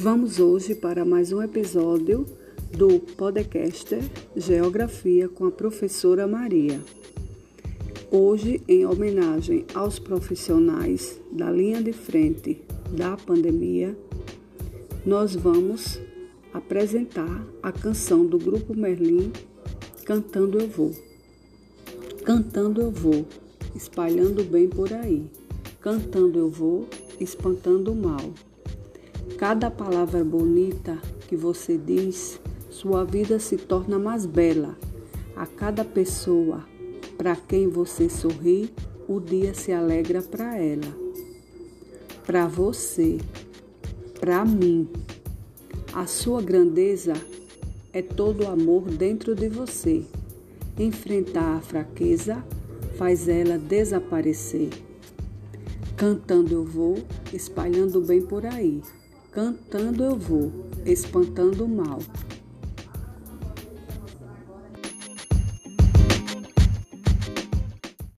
Vamos hoje para mais um episódio do podcast Geografia com a professora Maria. Hoje, em homenagem aos profissionais da linha de frente da pandemia, nós vamos apresentar a canção do grupo Merlin Cantando Eu Vou. Cantando eu vou, espalhando bem por aí. Cantando eu vou, espantando o mal. Cada palavra bonita que você diz, sua vida se torna mais bela. A cada pessoa para quem você sorri, o dia se alegra para ela. Para você, para mim. A sua grandeza é todo o amor dentro de você. Enfrentar a fraqueza faz ela desaparecer. Cantando eu vou, espalhando bem por aí. Cantando eu vou, espantando o mal.